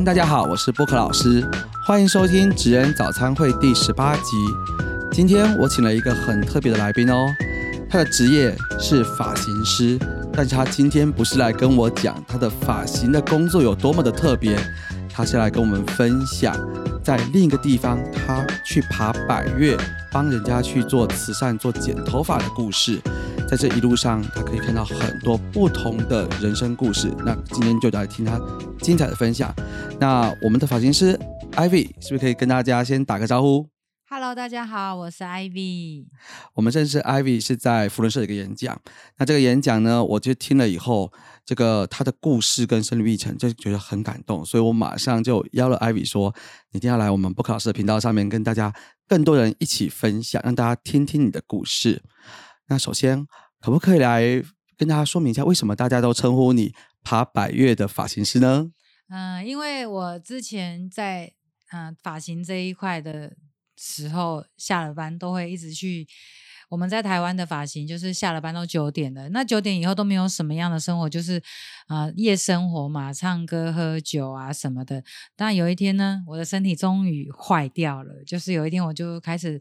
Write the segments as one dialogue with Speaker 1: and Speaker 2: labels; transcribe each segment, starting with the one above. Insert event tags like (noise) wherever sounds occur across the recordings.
Speaker 1: 大家好，我是波克老师，欢迎收听职人早餐会第十八集。今天我请了一个很特别的来宾哦，他的职业是发型师，但是他今天不是来跟我讲他的发型的工作有多么的特别，他是来跟我们分享在另一个地方他去爬百越，帮人家去做慈善、做剪头发的故事。在这一路上，他可以看到很多不同的人生故事。那今天就来听他精彩的分享。那我们的发型师 Ivy 是不是可以跟大家先打个招呼
Speaker 2: ？Hello，大家好，我是 Ivy。
Speaker 1: 我们认识 Ivy 是在福伦社的一个演讲。那这个演讲呢，我就听了以后，这个他的故事跟生命历程，就觉得很感动，所以我马上就邀了 Ivy 说，你一定要来我们布克老师的频道上面，跟大家更多人一起分享，让大家听听你的故事。那首先，可不可以来跟大家说明一下，为什么大家都称呼你爬百越的发型师呢？
Speaker 2: 嗯、因为我之前在嗯、发型这一块的时候，下了班都会一直去。我们在台湾的发型就是下了班都九点了，那九点以后都没有什么样的生活，就是啊、夜生活嘛，唱歌、喝酒啊什么的。但有一天呢，我的身体终于坏掉了，就是有一天我就开始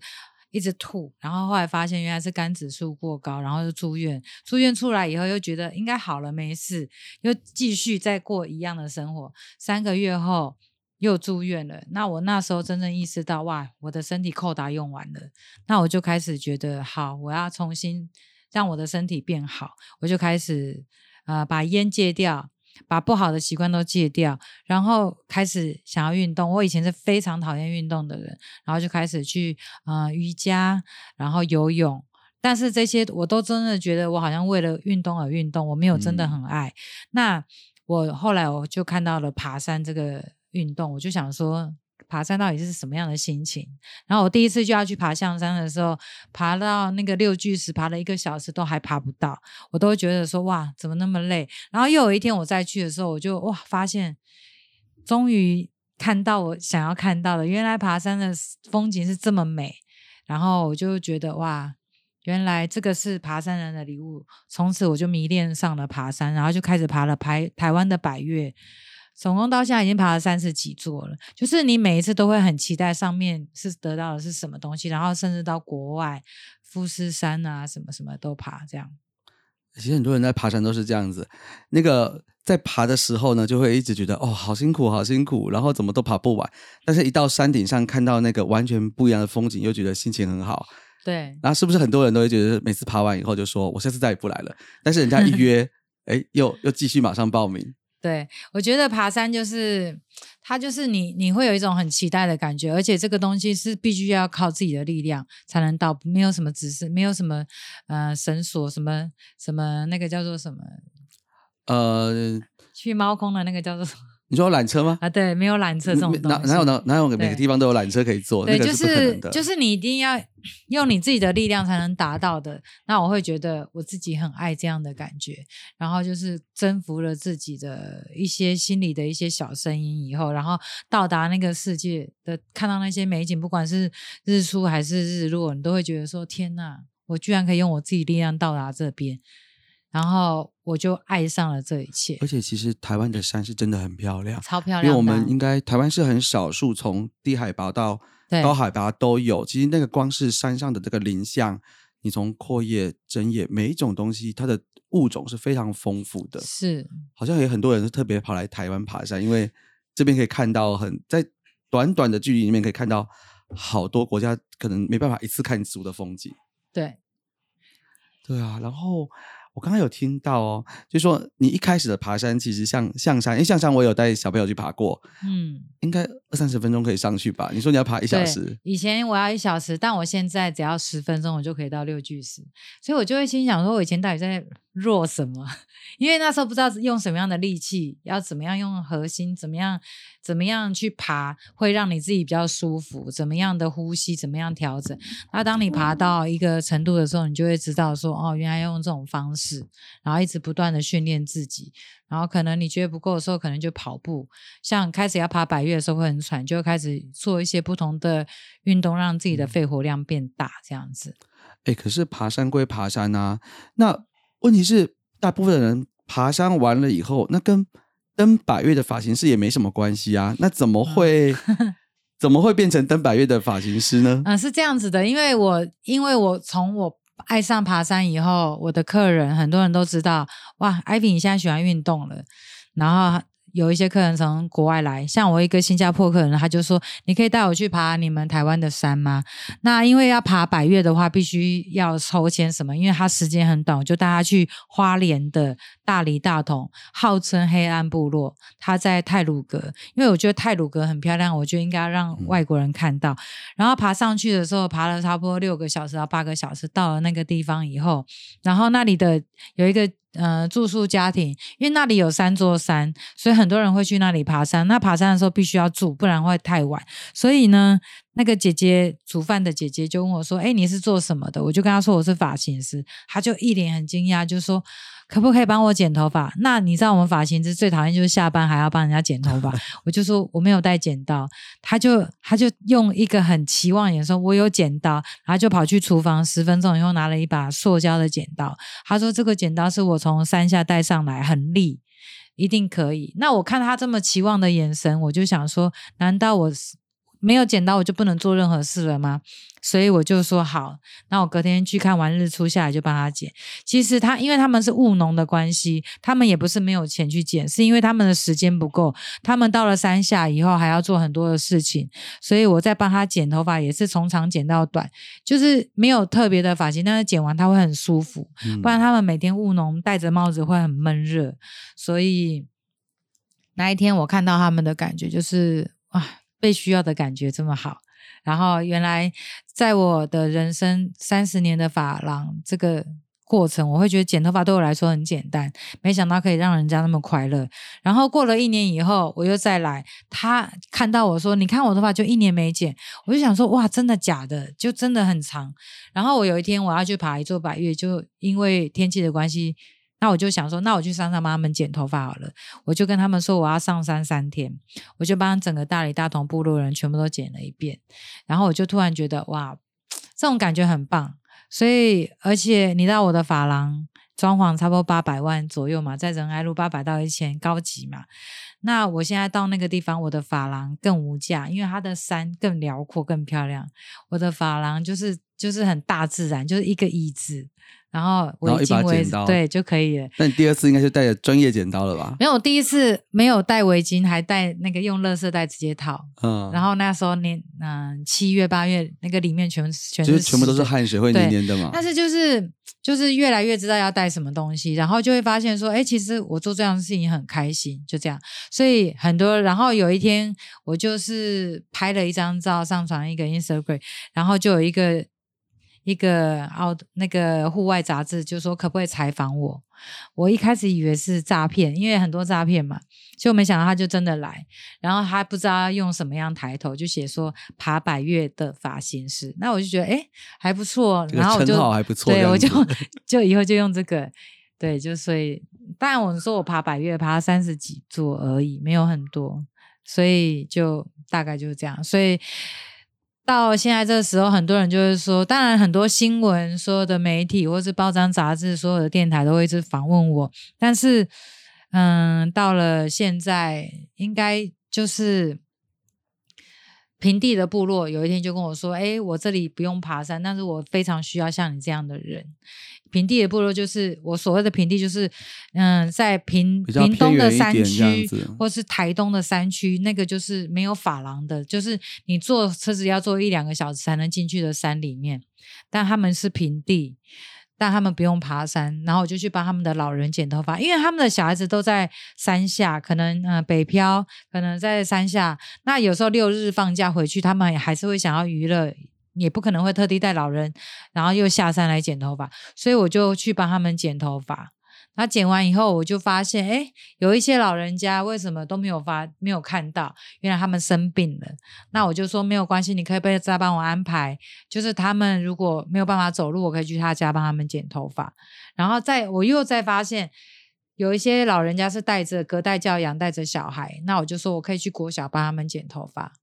Speaker 2: 一直吐，然后后来发现原来是肝指数过高，然后就住院。住院出来以后又觉得应该好了，没事，又继续再过一样的生活。三个月后又住院了。那我那时候真正意识到，哇，我的身体扣打用完了。那我就开始觉得，好，我要重新让我的身体变好。我就开始呃把烟戒掉。把不好的习惯都戒掉，然后开始想要运动。我以前是非常讨厌运动的人，然后就开始去呃瑜伽，然后游泳。但是这些我都真的觉得我好像为了运动而运动，我没有真的很爱。那我后来我就看到了爬山这个运动，我就想说，爬山到底是什么样的心情？然后我第一次就要去爬象山的时候，爬到那个六巨石，爬了一个小时都还爬不到，我都觉得说哇，怎么那么累？然后又有一天我再去的时候，我就哇发现，终于看到我想要看到的，原来爬山的风景是这么美。然后我就觉得哇，原来这个是爬山人的礼物。从此我就迷恋上了爬山，然后就开始爬了台台湾的百越，总共到现在已经爬了三十几座了。就是你每一次都会很期待上面是得到的是什么东西，然后甚至到国外富士山啊什么什么都爬这样。
Speaker 1: 其实很多人在爬山都是这样子，那个在爬的时候呢，就会一直觉得哦，好辛苦，好辛苦，然后怎么都爬不完。但是，一到山顶上看到那个完全不一样的风景，又觉得心情很好。
Speaker 2: 对，
Speaker 1: 然后，是不是很多人都会觉得，每次爬完以后就说，我下次再也不来了？但是人家一 (laughs) 约，哎，又又继续马上报名。
Speaker 2: 对，我觉得爬山就是它，就是你你会有一种很期待的感觉，而且这个东西是必须要靠自己的力量才能到，没有什么指示，没有什么呃绳索，什么什么那个叫做什么
Speaker 1: 呃，
Speaker 2: 去猫空的那个叫做什么
Speaker 1: 你说缆车吗？
Speaker 2: 啊？对，没有缆车这种东西，
Speaker 1: 哪哪有哪哪有每个地方都有缆车可以坐？
Speaker 2: 对，
Speaker 1: 那个
Speaker 2: 就是。就是你一定要用你自己的力量才能达到的。那我会觉得我自己很爱这样的感觉，然后就是征服了自己的一些心里的一些小声音以后，然后到达那个世界的，看到那些美景，不管是日出还是日落，你都会觉得说：天呐，我居然可以用我自己力量到达这边，然后我就爱上了这一切
Speaker 1: 而，且其实台湾的山是真的很漂亮，
Speaker 2: 超漂亮。
Speaker 1: 因为我们应该台湾是很少数从低海拔到高海拔都有。其实那个光是山上的这个林相，你从阔叶、针叶每一种东西，它的物种是非常丰富的。
Speaker 2: 是
Speaker 1: 好像有很多人是特别跑来台湾爬山，因为这边可以看到很在短短的距离里面可以看到好多国家可能没办法一次看足的风景。
Speaker 2: 对。
Speaker 1: 对啊，然后我刚刚有听到哦，就说你一开始的爬山其实像象山，因为象山我有带小朋友去爬过，
Speaker 2: 嗯，
Speaker 1: 应该二三十分钟可以上去吧？你说你要爬一小时，
Speaker 2: 以前我要一小时，但我现在只要十分钟，我就可以到六巨石。所以我就会心想说，我以前到底在弱什么？(laughs) 因为那时候不知道用什么样的力气，要怎么样用核心，怎么样怎么样去爬，会让你自己比较舒服，怎么样的呼吸，怎么样调整。那当你爬到一个程度的时候，你就会知道说，哦，原来用这种方式，然后一直不断的训练自己。然后可能你觉得不够的时候，可能就跑步。像开始要爬百越的时候会很喘，就开始做一些不同的运动，让自己的肺活量变大，这样子。
Speaker 1: 哎，可是爬山归爬山啊，那问题是大部分人爬山完了以后，那跟登百越的发型师也没什么关系啊，那怎么会、(laughs) 怎么会变成登百越的发型师呢？
Speaker 2: 嗯，是这样子的，因为我因为我从我爱上爬山以后，我的客人很多人都知道，哇，艾比你现在喜欢运动了，然后。有一些客人从国外来，像我一个新加坡客人，他就说：“你可以带我去爬你们台湾的山吗？”那因为要爬百越的话，必须要抽签什么？因为他时间很短，我就带他去花莲的大理大同，号称黑暗部落。他在泰鲁阁，因为我觉得泰鲁阁很漂亮，我就应该让外国人看到。然后爬上去的时候，爬了差不多六个小时到八个小时，到了那个地方以后，然后那里的有一个。呃，住宿家庭，因为那里有三座山，所以很多人会去那里爬山。那爬山的时候必须要住，不然会太晚。所以呢，那个姐姐煮饭的姐姐就问我说：“哎，你是做什么的？”我就跟她说我是发型师，她就一脸很惊讶，就说。可不可以帮我剪头发？那你知道我们发型师最讨厌就是下班还要帮人家剪头发。(laughs) 我就说我没有带剪刀，他就他就用一个很期望眼说：“我有剪刀。”然后就跑去厨房，十分钟以后拿了一把塑胶的剪刀。他说：“这个剪刀是我从山下带上来，很利，一定可以。”那我看他这么期望的眼神，我就想说：难道我？没有剪刀，我就不能做任何事了吗？所以我就说好，那我隔天去看完日出下来就帮他剪。其实他因为他们是务农的关系，他们也不是没有钱去剪，是因为他们的时间不够。他们到了山下以后还要做很多的事情，所以我在帮他剪头发也是从长剪到短，就是没有特别的发型，但是剪完他会很舒服。不然他们每天务农戴着帽子会很闷热，所以那一天我看到他们的感觉就是哇。被需要的感觉这么好，然后原来在我的人生三十年的发廊这个过程，我会觉得剪头发对我来说很简单，没想到可以让人家那么快乐。然后过了一年以后，我又再来，他看到我说：“你看我头发就一年没剪。”我就想说：“哇，真的假的？就真的很长。”然后我有一天我要去爬一座百岳，就因为天气的关系。那我就想说，那我去山上帮他们剪头发好了。我就跟他们说，我要上山三天，我就帮整个大理大同部落人全部都剪了一遍。然后我就突然觉得，哇，这种感觉很棒。所以，而且你知道我的发廊装潢差不多八百万左右嘛，在仁爱路八百到一千，高级嘛。那我现在到那个地方，我的发廊更无价，因为它的山更辽阔、更漂亮。我的发廊就是就是很大自然，就是一个椅子。然后围巾围对就可以了。
Speaker 1: 那你第二次应该是带着专业剪刀了吧？
Speaker 2: 没有，第一次没有带围巾，还带那个用乐色袋直接套。嗯。然后那时候年嗯七月八月那个里面全全
Speaker 1: 是全部都是汗水会黏黏的嘛。
Speaker 2: 但是就是就是越来越知道要带什么东西，然后就会发现说，哎，其实我做这样的事情很开心，就这样。所以很多，然后有一天我就是拍了一张照，上传一个 Instagram，然后就有一个。一个澳那个户外杂志就说可不可以采访我？我一开始以为是诈骗，因为很多诈骗嘛，就没想到他就真的来。然后他不知道用什么样抬头，就写说爬百越的发型师。那我就觉得哎还不错，然后我就
Speaker 1: 还不错，
Speaker 2: 对我就 (laughs) 就以后就用这个。对，就所以当然我说我爬百越爬三十几座而已，没有很多，所以就大概就是这样。所以。到现在这个时候，很多人就是说，当然很多新闻、所有的媒体或是报章杂志、所有的电台都会一直访问我。但是，嗯，到了现在，应该就是平地的部落，有一天就跟我说：“哎，我这里不用爬山，但是我非常需要像你这样的人。”平地的部落就是我所谓的平地，就是嗯，在平平东的山区，或是台东的山区，那个就是没有法廊的，就是你坐车子要坐一两个小时才能进去的山里面。但他们是平地，但他们不用爬山。然后我就去帮他们的老人剪头发，因为他们的小孩子都在山下，可能嗯北漂，可能在山下。那有时候六日放假回去，他们还是会想要娱乐。也不可能会特地带老人，然后又下山来剪头发，所以我就去帮他们剪头发。那剪完以后，我就发现，哎，有一些老人家为什么都没有发，没有看到？原来他们生病了。那我就说没有关系，你可以被再帮我安排。就是他们如果没有办法走路，我可以去他家帮他们剪头发。然后再我又再发现，有一些老人家是带着隔代教养，带着小孩，那我就说我可以去国小帮他们剪头发。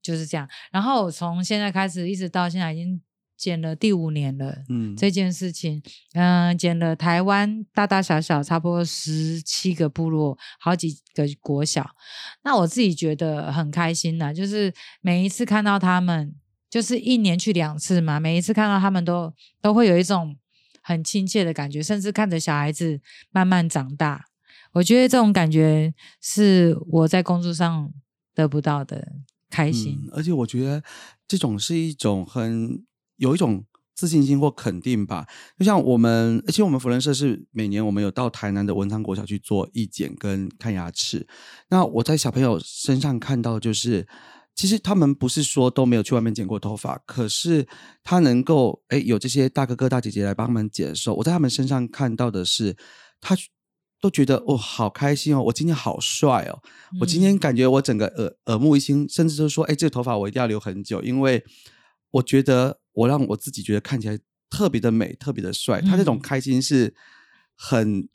Speaker 2: 就是这样，然后我从现在开始一直到现在已经剪了第五年了。
Speaker 1: 嗯，
Speaker 2: 这件事情，嗯、剪了台湾大大小小差不多十七个部落，好几个国小。那我自己觉得很开心呐，就是每一次看到他们，就是一年去两次嘛，每一次看到他们都都会有一种很亲切的感觉，甚至看着小孩子慢慢长大，我觉得这种感觉是我在工作上得不到的开心。
Speaker 1: 嗯，而且我觉得这种是一种很有一种自信心或肯定吧。就像我们，而且我们福仁社是每年我们有到台南的文昌国小去做义检跟看牙齿。那我在小朋友身上看到，就是其实他们不是说都没有去外面剪过头发，可是他能够哎有这些大哥哥大姐姐来帮他们剪的时候，我在他们身上看到的是他。都觉得哦，好开心哦！我今天好帅哦！我今天
Speaker 2: 嗯
Speaker 1: 感觉我整个耳耳目一新，甚至就是说，哎，这个头发我一定要留很久，因为我觉得我让我自己觉得看起来特别的美，特别的帅。他这种
Speaker 2: 嗯
Speaker 1: 开心是很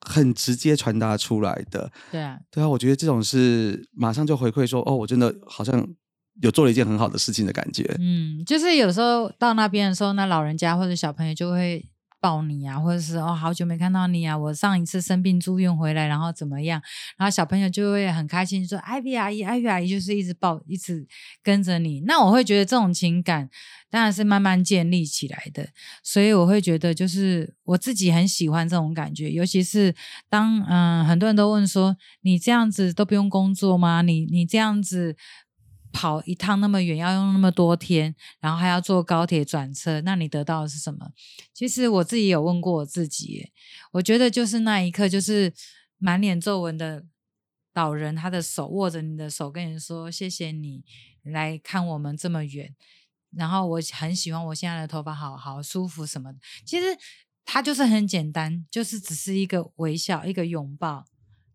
Speaker 1: 很直接传达出来的。
Speaker 2: 对啊，
Speaker 1: 对啊，我觉得这种是马上就回馈说，哦，我真的好像有做了一件很好的事情的感觉。
Speaker 2: 嗯，就是有时候到那边的时候，那老人家或者小朋友就会抱你啊，或者是哦，好久没看到你啊，我上一次生病住院回来，然后怎么样？然后小朋友就会很开心说：“艾比阿姨，艾比阿姨就是一直抱，一直跟着你。”那我会觉得这种情感当然是慢慢建立起来的，所以我会觉得就是我自己很喜欢这种感觉，尤其是当嗯、很多人都问说：“你这样子都不用工作吗？你你这样子。”跑一趟那么远，要用那么多天，然后还要坐高铁转车，那你得到的是什么？其实我自己有问过我自己，我觉得就是那一刻，就是满脸皱纹的老人，他的手握着你的手，跟你说：“谢谢你来看我们这么远。”然后我很喜欢我现在的头发，好好舒服什么的。其实它就是很简单，就是只是一个微笑，一个拥抱。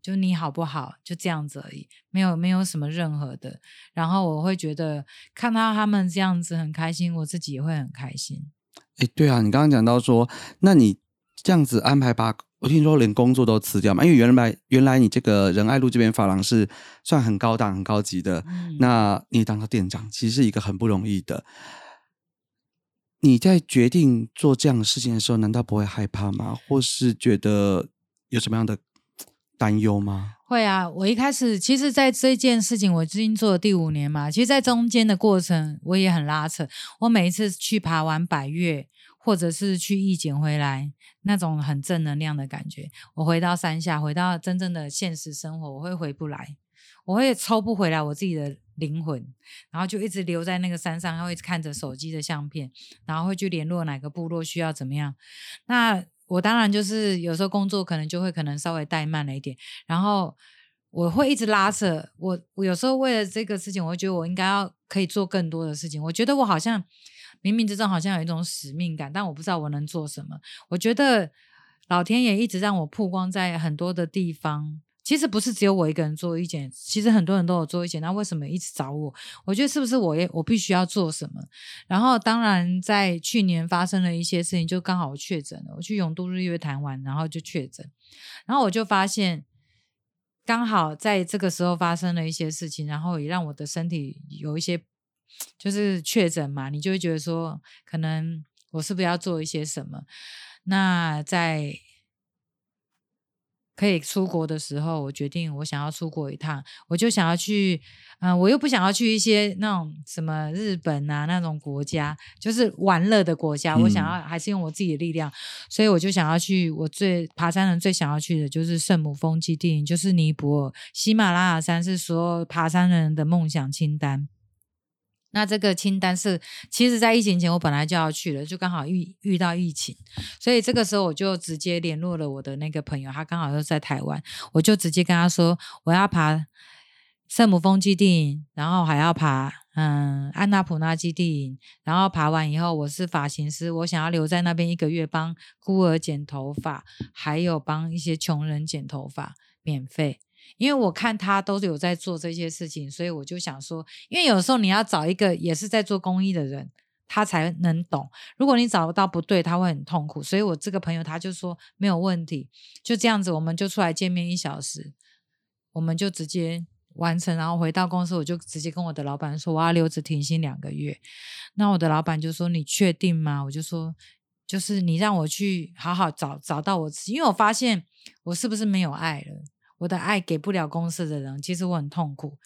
Speaker 2: 就你好不好，就这样子而已，没有没有什么任何的。然后我会觉得看到他们这样子很开心，我自己也会很开心。
Speaker 1: 哎，对啊，你刚刚讲到说，那你这样子安排把，我听说连工作都辞掉嘛？因为原来原来你这个仁爱路这边发廊是算很高档、很高级的，
Speaker 2: 嗯，
Speaker 1: 那你当个店长其实是一个很不容易的。你在决定做这样的事情的时候，难道不会害怕吗？或是觉得有什么样的担忧吗？
Speaker 2: 会啊，我一开始其实，在这件事情我已经做了第五年嘛，其实，在中间的过程我也很拉扯。我每一次去爬完百越，或者是去义检回来，那种很正能量的感觉，我回到山下，回到真正的现实生活，我会回不来，我会抽不回来我自己的灵魂，然后就一直留在那个山上，会看着手机的相片，然后会去联络哪个部落需要怎么样。那我当然就是有时候工作可能就会可能稍微怠慢了一点，然后我会一直拉扯我。我有时候为了这个事情，我会觉得我应该要可以做更多的事情。我觉得我好像冥冥之中好像有一种使命感，但我不知道我能做什么。我觉得老天爷一直让我曝光在很多的地方。其实不是只有我一个人做意见，其实很多人都有做意见。那为什么一直找我？我觉得是不是我也我必须要做什么？然后当然在去年发生了一些事情，就刚好我确诊了。我去永度日月潭玩，然后就确诊，然后我就发现，刚好在这个时候发生了一些事情，然后也让我的身体有一些就是确诊嘛，你就会觉得说，可能我是不是要做一些什么？那在可以出国的时候，我决定我想要出国一趟，我就想要去，嗯、我又不想要去一些那种什么日本啊那种国家，就是玩乐的国家，我想
Speaker 1: 嗯
Speaker 2: 要还是用我自己的力量，所以我就想要去，我最爬山人最想要去的就是圣母峰基地，就是尼泊尔，喜马拉雅山是所有爬山人的梦想清单。那这个清单是，其实，在疫情前我本来就要去了，就刚好遇遇到疫情，所以这个时候我就直接联络了我的那个朋友，他刚好又在台湾，我就直接跟他说我要爬圣母峰基地，然后还要爬嗯安纳普纳基地，然后爬完以后我是发型师，我想要留在那边一个月帮孤儿剪头发，还有帮一些穷人剪头发，免费。因为我看他都有在做这些事情，所以我就想说，因为有时候你要找一个也是在做公益的人，他才能懂。如果你找不到不对，他会很痛苦。所以我这个朋友他就说没有问题，就这样子，我们就出来见面一小时，我们就直接完成，然后回到公司，我就直接跟我的老板说我要留职停薪两个月。那我的老板就说：“你确定吗？”我就说：“就是你让我去好好找找到我自己，因为我发现我是不是没有爱了。”我的爱给不了公司的人，其实我很痛苦。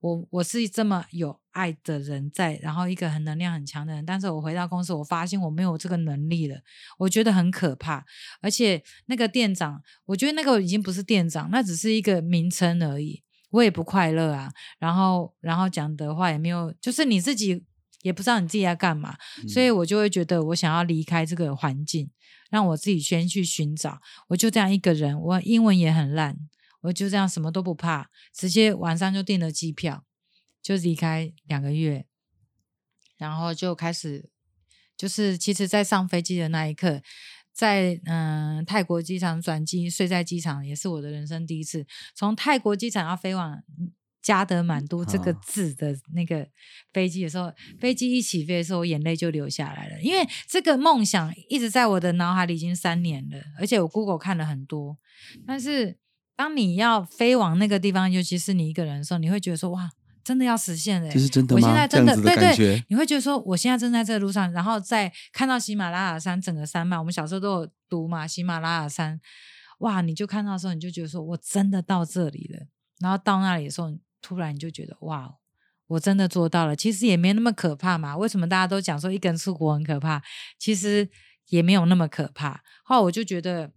Speaker 2: 我我是这么有爱的人在，然后一个很能量很强的人，但是我回到公司，我发现我没有这个能力了，我觉得很可怕。而且那个店长，我觉得那个已经不是店长，那只是一个名称而已，我也不快乐啊。然后然后讲的话也没有，就是你自己也不知道你自己在干嘛，所以我就会觉得我想要离开这个环境，让我自己先去寻找。我就这样一个人，我英文也很烂。我就这样什么都不怕，直接晚上就订了机票，就离开两个月，然后就开始，就是其实，在上飞机的那一刻，在嗯泰国机场转机，睡在机场也是我的人生第一次。从泰国机场要飞往加德满都这个字的那个飞机的时候，飞机一起飞的时候，我眼泪就流下来了，因为这个梦想一直在我的脑海里已经三年了，而且我 Google 看了很多，但是。当你要飞往那个地方，尤其是你一个人的时候，你会觉得说：“哇，真的要实现了！”
Speaker 1: 这是真的吗？
Speaker 2: 我现在真的
Speaker 1: 对
Speaker 2: 对，你会觉得说：“我现在正在这个路上。”然后再看到喜马拉雅山整个山脉，我们小时候都有读嘛，喜马拉雅山，哇！你就看到的时候，你就觉得说：“我真的到这里了。”然后到那里的时候，突然你就觉得：“哇，我真的做到了！”其实也没那么可怕嘛。为什么大家都讲说一个人出国很可怕？其实也没有那么可怕。后来我就觉得。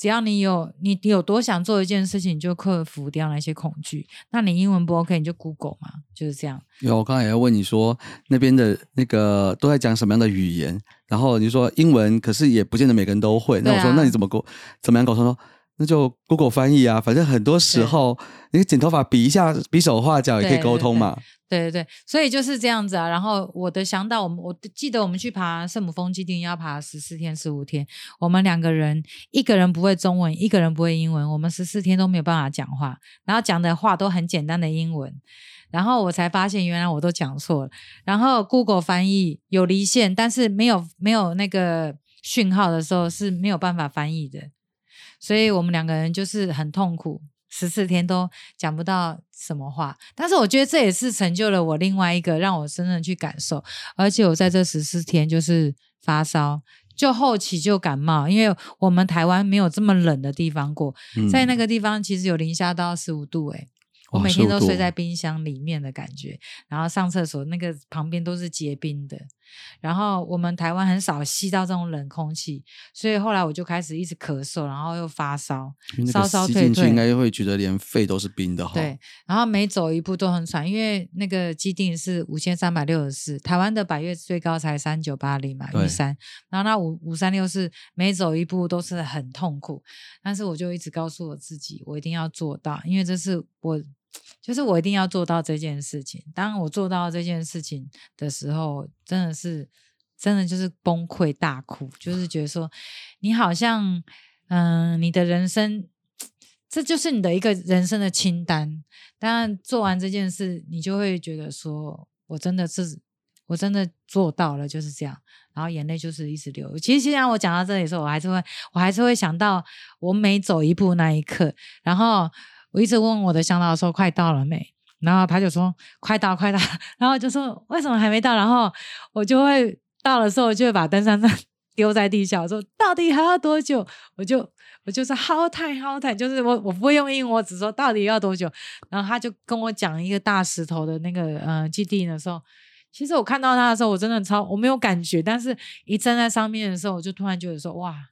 Speaker 2: 只要你有你有多想做一件事情，你就克服掉那些恐惧。那你英文不 OK，你就 Google 嘛，就是这样。
Speaker 1: 有，我刚才也要问你说，那边的那个都在讲什么样的语言？然后你说英文，可是也不见得每个人都会。那我说，那你怎么沟怎么样沟通？说那就 Google 翻译啊，反正很多时候你剪头发比一下，比手画脚也可以沟通嘛。
Speaker 2: 对对对，所以就是这样子啊。然后我的想到，我们我记得我们去爬圣母峰基地要爬十四天十五天，我们两个人一个人不会中文，一个人不会英文，我们十四天都没有办法讲话，然后讲的话都很简单的英文，然后我才发现原来我都讲错了。然后 Google 翻译有离线，但是没有没有那个讯号的时候是没有办法翻译的，所以我们两个人就是很痛苦。十四天都讲不到什么话，但是我觉得这也是成就了我另外一个让我真正去感受，而且我在这十四天就是发烧，就后期就感冒，因为我们台湾没有这么冷的地方过，在那个地方其实有零下到十五度，诶我每天都睡在冰箱里面的感觉，然后上厕所那个旁边都是结冰的，然后我们台湾很少吸到这种冷空气，所以后来我就开始一直咳嗽，然后又发烧，烧烧退退，
Speaker 1: 应该会觉得连肺都是冰的哈。
Speaker 2: 对，然后每走一步都很喘，因为那个基定是五千三百六十四，台湾的百越最高才三九八零嘛，玉山，然后那五五三六是每走一步都是很痛苦，但是我就一直告诉我自己，我一定要做到，因为这是我。就是我一定要做到这件事情。当我做到这件事情的时候，真的是，真的就是崩溃大哭，就是觉得说，你好像，嗯，你的人生，这就是你的一个人生的清单。当然，做完这件事，你就会觉得说，我真的是，我真的做到了，就是这样。然后眼泪就是一直流。其实，现在我讲到这里的时候，我还是会，我还是会想到我每走一步那一刻，然后。我一直问我的向导说快到了没，然后他就说快到快到，(laughs) 然后就说为什么还没到？然后我就会到的时候就会把登山杖 (laughs) 丢在地下，说到底还要多久？我就我就说 how time how time，就是我我不会用英文，我只说到底要多久。然后他就跟我讲一个大石头的那个呃基地的时候，其实我看到他的时候我真的超我没有感觉，但是一站在上面的时候，我就突然觉得说哇。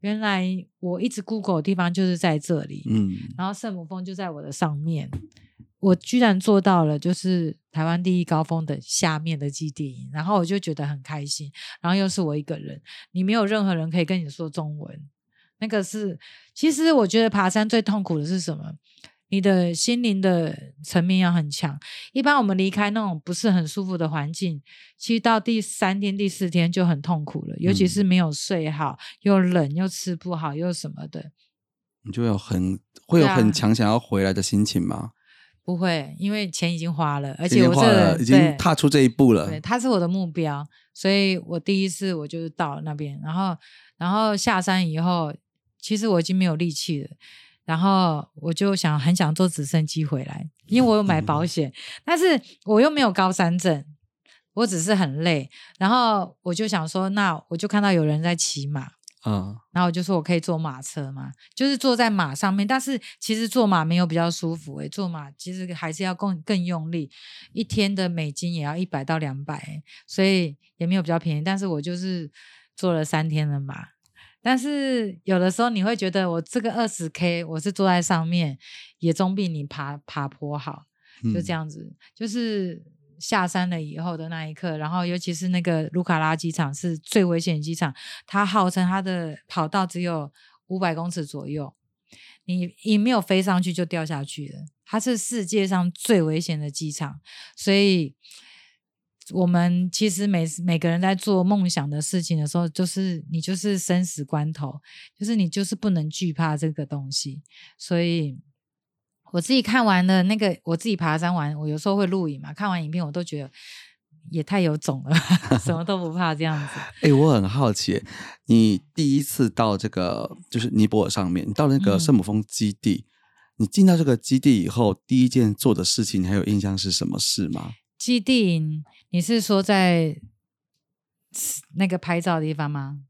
Speaker 2: 原来我一直 Google 的地方就是在这里，嗯，然后圣母峰就在我的上面，我居然做到了，就是台湾第一高峰的下面的基地，然后我就觉得很开心，然后又是我一个人，你没有任何人可以跟你说中文，那个是，其实我觉得爬山最痛苦的是什么？你的心灵的层面要很强。一般我们离开那种不是很舒服的环境，其实到第三天、第四天就很痛苦了。尤其是没有睡好，又冷又吃不好又什么的，
Speaker 1: 你就有很会有很强想要回来的心情吗？
Speaker 2: 不会，因为钱已经花了，而且我这
Speaker 1: 已经踏出这一步了。
Speaker 2: 对，它是我的目标，所以我第一次我就是到了那边，然后然后下山以后，其实我已经没有力气了。然后我就想很想坐直升机回来，因为我有买保险，但是我又没有高山症，我只是很累。然后我就想说，那我就看到有人在骑马，
Speaker 1: 嗯，
Speaker 2: 然后我就说我可以坐马车嘛，就是坐在马上面。但是其实坐马没有比较舒服诶、坐马其实还是要更更用力，一天的美金也要一百到两百，所以也没有比较便宜。但是我就是坐了三天的马。但是有的时候你会觉得，我这个二十 K 我是坐在上面，也总比你爬爬坡好。就这
Speaker 1: 样，
Speaker 2: 样子，就是下山了以后的那一刻，然后尤其是那个卢卡拉机场是最危险的机场，它号称它的跑道只有五百公尺左右，你你没有飞上去就掉下去了。它是世界上最危险的机场，所以我们其实每每个人在做梦想的事情的时候，就是你就是生死关头，就是你就是不能惧怕这个东西，所以。我自己看完了那个，我自己爬山完，我有时候会录影嘛。看完影片，我都觉得也太有种了，(laughs) 什么都不怕这样子。(laughs)
Speaker 1: 哎、我很好奇，你第一次到这个就是尼泊尔上面，你到那个
Speaker 2: 嗯
Speaker 1: 圣母峰基地，你进到这个基地以后，第一件做的事情，你还有印象是什么事吗？
Speaker 2: 基地营，你是说在那个拍照的地方吗？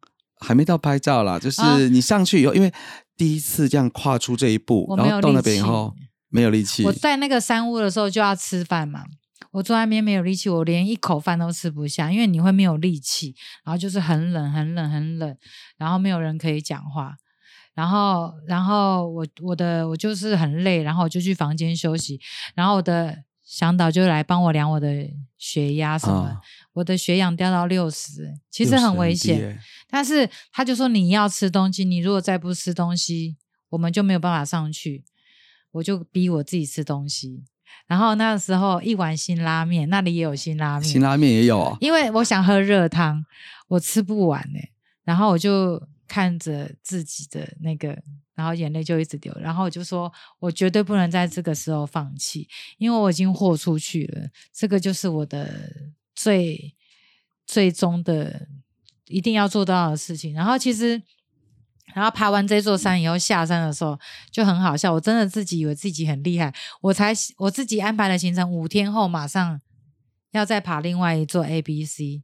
Speaker 1: 还没到拍照啦，就
Speaker 2: 啊
Speaker 1: 是你上去以后，因为第一次这样跨出这一步然后到那边以后没有力气，
Speaker 2: 我在那个山屋的时候就要吃饭嘛，我坐在那边没有力气，我连一口饭都吃不下，因为你会没有力气，然后就是很冷、很冷、很冷，然后没有人可以讲话，然后，然后我我的我就是很累，然后我就去房间休息，然后我的向导就来帮我量我的血压什么，
Speaker 1: 啊
Speaker 2: 我的血氧掉到六十，其实很危
Speaker 1: 低
Speaker 2: 险。
Speaker 1: 耶
Speaker 2: 但是他就说你要吃东西，你如果再不吃东西，我们就没有办法上去。我就逼我自己吃东西，然后那时候一碗辛拉面，那里也有辛拉面，
Speaker 1: 辛拉面也有啊，
Speaker 2: 因为我想喝热汤，我吃不完呢、然后我就看着自己的那个，然后眼泪就一直流，然后我就说，我绝对不能在这个时候放弃，因为我已经豁出去了，这个就是我的最最终的一定要做到的事情。然后其实。然后爬完这座山以后，下山的时候就很好笑。我真的自己以为自己很厉害，我才我自己安排的行程，五天后马上要再爬另外一座 A B C，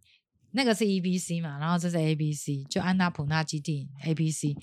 Speaker 2: 那个是 E B C 嘛，然后这是 A B C，就安娜普纳基地 A B C。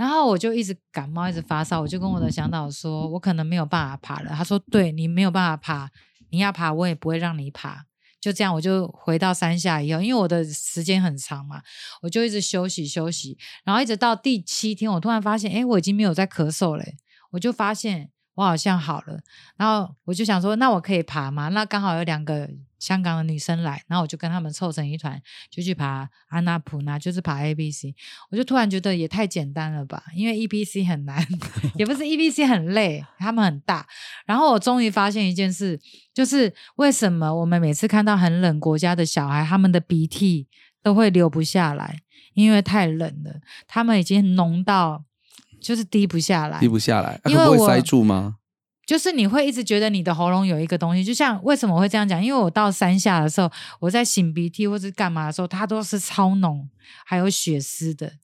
Speaker 2: 然后我就一直感冒，一直发烧，我就跟我的向导说，我可能没有办法爬了。他说，对你没有办法爬，你要爬我也不会让你爬。就这样，我就回到山下以后，因为我的时间很长嘛，我就一直休息休息，然后一直到第七天，我突然发现，哎，我已经没有在咳嗽嘞，我就发现我好像好了，然后我就想说，那我可以爬吗？那刚好有两个香港的女生来，然后我就跟她们凑成一团，就去爬安娜普纳，就是爬 A B C。我就突然觉得也太简单了吧，因为 E B C 很难，(laughs) 也不是 E B C 很累，他们很大。然后我终于发现一件事，就是为什么我们每次看到很冷国家的小孩，他们的鼻涕都会流不下来，因为太冷了，他们已经浓到就是滴不下来
Speaker 1: 滴。不下来，啊
Speaker 2: 因为我
Speaker 1: 塞住吗？
Speaker 2: 就是你会一直觉得你的喉咙有一个东西，就像为什么我会这样讲？因为我到山下的时候，我在擤鼻涕或者干嘛的时候，它都是超浓，还有血丝的，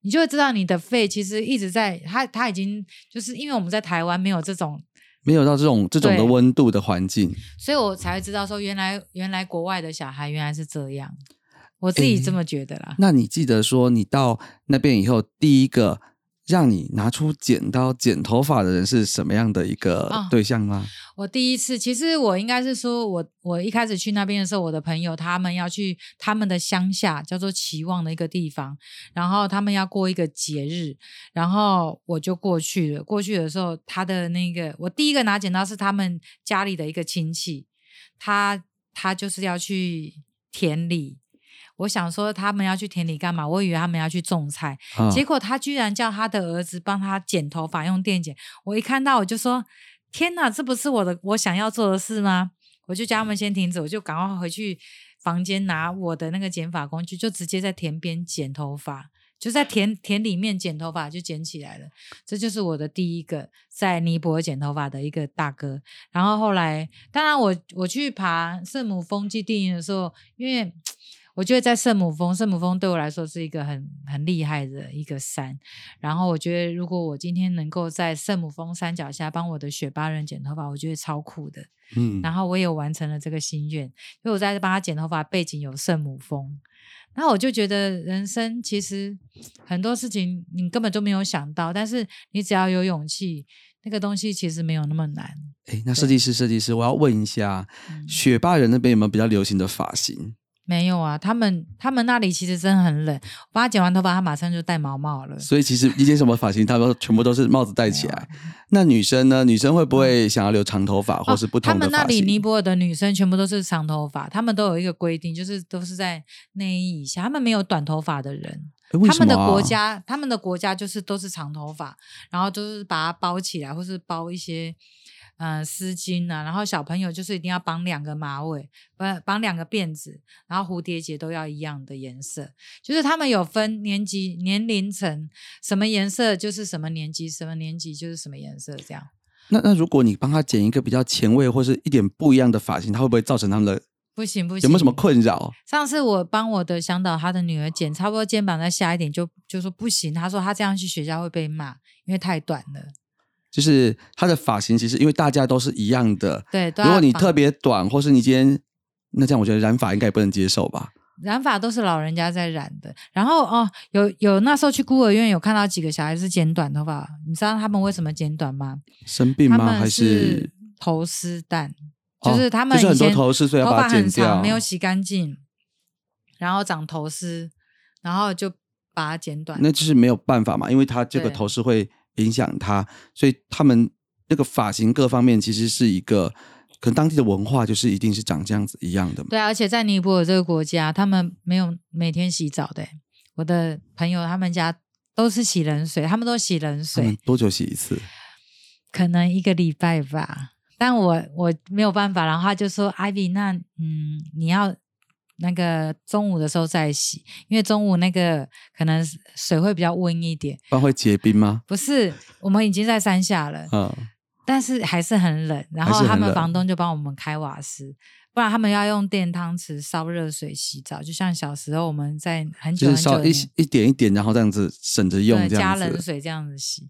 Speaker 2: 你就会知道你的肺其实一直在，它它已经就是因为我们在台湾没有这种，
Speaker 1: 没有到这种这种的
Speaker 2: 对
Speaker 1: 温度的环境，
Speaker 2: 所以我才会知道说原来原来国外的小孩原来是这样，我自己这么觉得啦。
Speaker 1: 那你记得说你到那边以后，第一个让你拿出剪刀剪头发的人是什么样的一个
Speaker 2: 哦
Speaker 1: 对象吗？
Speaker 2: 我第一次，其实我应该是说我，我一开始去那边的时候，我的朋友他们要去他们的乡下，叫做期望的一个地方，然后他们要过一个节日，然后我就过去了。过去的时候，他的那个我第一个拿剪刀是他们家里的一个亲戚，他他就是要去田里。我想说他们要去田里干嘛？我以为他们要去种菜，
Speaker 1: 啊，
Speaker 2: 结果他居然叫他的儿子帮他剪头发，用电剪。我一看到我就说：“天哪，这不是我的我想要做的事吗？”我就叫他们先停止，我就赶快回去房间拿我的那个剪发工具，就直接在田边剪头发，就在田田里面剪头发就剪起来了。这就是我的第一个在尼泊尔剪头发的一个大哥。然后后来，当然我我去爬圣母峰基地营的时候，因为我觉得在圣母峰，圣母峰对我来说是一个很很厉害的一个山。然后我觉得，如果我今天能够在圣母峰山脚下帮我的雪巴人剪头发，我觉得超酷的。
Speaker 1: 嗯，
Speaker 2: 然后我也完成了这个心愿，因为我在帮他剪头发，背景有圣母峰。然后我就觉得，人生其实很多事情你根本就没有想到，但是你只要有勇气，那个东西其实没有那么难。
Speaker 1: 哎，那设计师，设计师，我要问一下，
Speaker 2: 嗯
Speaker 1: 雪霸人那边有没有比较流行的发型？
Speaker 2: 没有啊，他们他们那里其实真的很冷。我帮他剪完头发，他马上就戴毛帽了。
Speaker 1: 所以其实一些什么发型，他们全部都是帽子戴起来。那女生呢？女生会不会想要留长头发，或是不同的发
Speaker 2: 们那里尼？泊尔的女生全部都是长头发，他们都有一个规定，就是都是在内衣以下，他们没有短头发的人。他们的国家，他们的国家就是都是长头发，然后都是把它包起来，或是包一些呃丝巾啊，然后小朋友就是一定要绑两个马尾，绑绑两个辫子，然后蝴蝶结都要一样的颜色，就是他们有分年级、年龄层，什么颜色就是什么年级，什么年级就是什么颜色，这样
Speaker 1: 那那如果你帮他剪一个比较前卫或是一点不一样的发型，他会不会造成他们的
Speaker 2: 不行不行。
Speaker 1: 有没有什么困扰？
Speaker 2: 上次我帮我的向导他的女儿剪，差不多肩膀再下一点就就说不行，他说他这样去学校会被骂，因为太短了。
Speaker 1: 就是他的发型，其实因为大家都是一样的。
Speaker 2: 对，都
Speaker 1: 如果你特别短，或是你今天那这样，我觉得染发应该也不能接受吧？
Speaker 2: 染发都是老人家在染的。然后哦，有有那时候去孤儿院有看到几个小孩是剪短头发，你知道他们为什么剪短吗？
Speaker 1: 生病吗？还
Speaker 2: 是头丝蛋，
Speaker 1: 哦
Speaker 2: 就是他们
Speaker 1: 就是很
Speaker 2: 以前
Speaker 1: 多头饰，所以要把它剪
Speaker 2: 发很长，
Speaker 1: 掉。
Speaker 2: 没有洗干净，然后长头丝，然后就把它剪短。
Speaker 1: 那就是没有办法嘛，因为他这个头饰会影响他，所以他们那个发型各方面其实是一个，可能当地的文化就是一定是长这样子一样的嘛。
Speaker 2: 对啊，而且在尼泊尔这个国家，他们没有每天洗澡的欸。我的朋友他们家都是洗冷水，他们都洗冷水，
Speaker 1: 多久洗一次？
Speaker 2: 可能一个礼拜吧。但我我没有办法，然后他就说：“Ivy，那嗯，你要那个中午的时候再洗，因为中午那个可能水会比较温一点。
Speaker 1: 不然会结冰吗？
Speaker 2: 不是，我们已经在山下了，
Speaker 1: 嗯，
Speaker 2: 但是还是很冷。然后他们房东就帮我们开瓦斯，不然他们要用电汤匙烧热水洗澡，就像小时候我们在很久
Speaker 1: 就是烧一
Speaker 2: 很久以前
Speaker 1: 一点一点，然后这样子省着用，
Speaker 2: 加
Speaker 1: 这样子。
Speaker 2: 冷水这样子洗。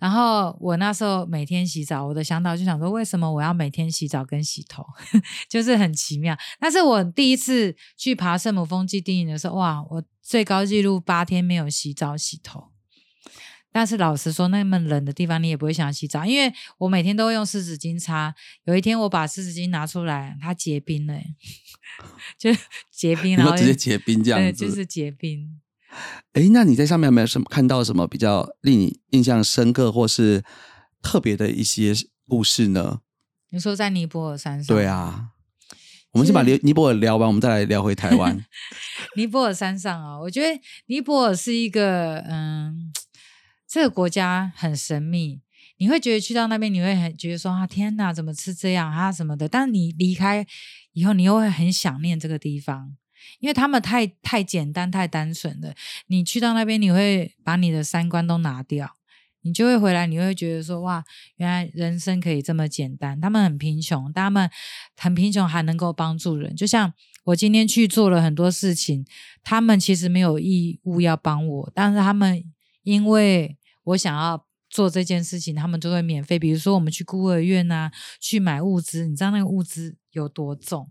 Speaker 2: 然后我那时候每天洗澡，我的向导就想说，为什么我要每天洗澡跟洗头，(laughs) 就是很奇妙。但是我第一次去爬圣母峰基地营的时候，哇，我最高纪录八天没有洗澡洗头。但是老实说，那么冷的地方，你也不会想洗澡，因为我每天都会用湿纸巾擦。有一天我把湿纸巾拿出来，它结冰了欸，(laughs) 就结冰，
Speaker 1: 你
Speaker 2: 然后
Speaker 1: 说直接结冰这样
Speaker 2: 对，
Speaker 1: 子，
Speaker 2: 就是结冰。
Speaker 1: 哎，那你在上面有没有什么看到什么比较令你印象深刻或是特别的一些故事呢？
Speaker 2: 你说在尼泊尔山上？
Speaker 1: 对，啊，我们先把尼尼泊尔聊完，我们再来聊回台湾。(laughs)
Speaker 2: 尼泊尔山上啊，我觉得尼泊尔是一个嗯，这个国家很神秘。你会觉得去到那边，你会很觉得说啊，天哪，怎么吃这样啊什么的？但你离开以后，你又会很想念这个地方，因为他们太太简单、太单纯了。你去到那边，你会把你的三观都拿掉，你就会回来，你会觉得说哇，原来人生可以这么简单。他们很贫穷，但他们很贫穷还能够帮助人。就像我今天去做了很多事情，他们其实没有义务要帮我，但是他们因为我想要。做这件事情，他们就会免费。比如说，我们去孤儿院啊，去买物资，你知道那个物资有多重？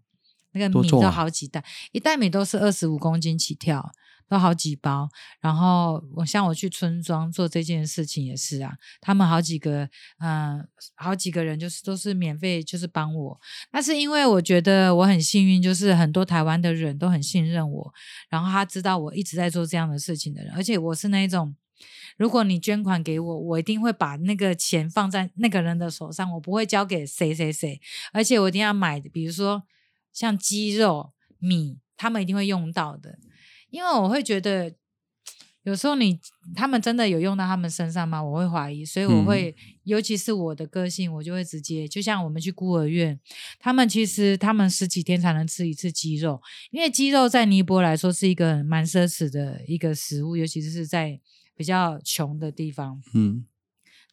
Speaker 2: 那个米都好几袋，一袋米都是二十五公斤起跳，都好几包。然后我像我去村庄做这件事情也是啊，他们好几个，嗯、好几个人就是都是免费，就是帮我。那是因为我觉得我很幸运，就是很多台湾的人都很信任我，然后他知道我一直在做这样的事情的人，而且我是那一种。如果你捐款给我，我一定会把那个钱放在那个人的手上，我不会交给谁谁谁，而且我一定要买，比如说像鸡肉、米，他们一定会用到的，因为我会觉得有时候你他们真的有用到他们身上吗？我会怀疑，所以我会，尤其是我的个性，我就会直接，就像我们去孤儿院，他们其实他们十几天才能吃一次鸡肉，因为鸡肉在尼泊来说是一个蛮奢侈的一个食物，尤其是在比较穷的地方。
Speaker 1: 嗯，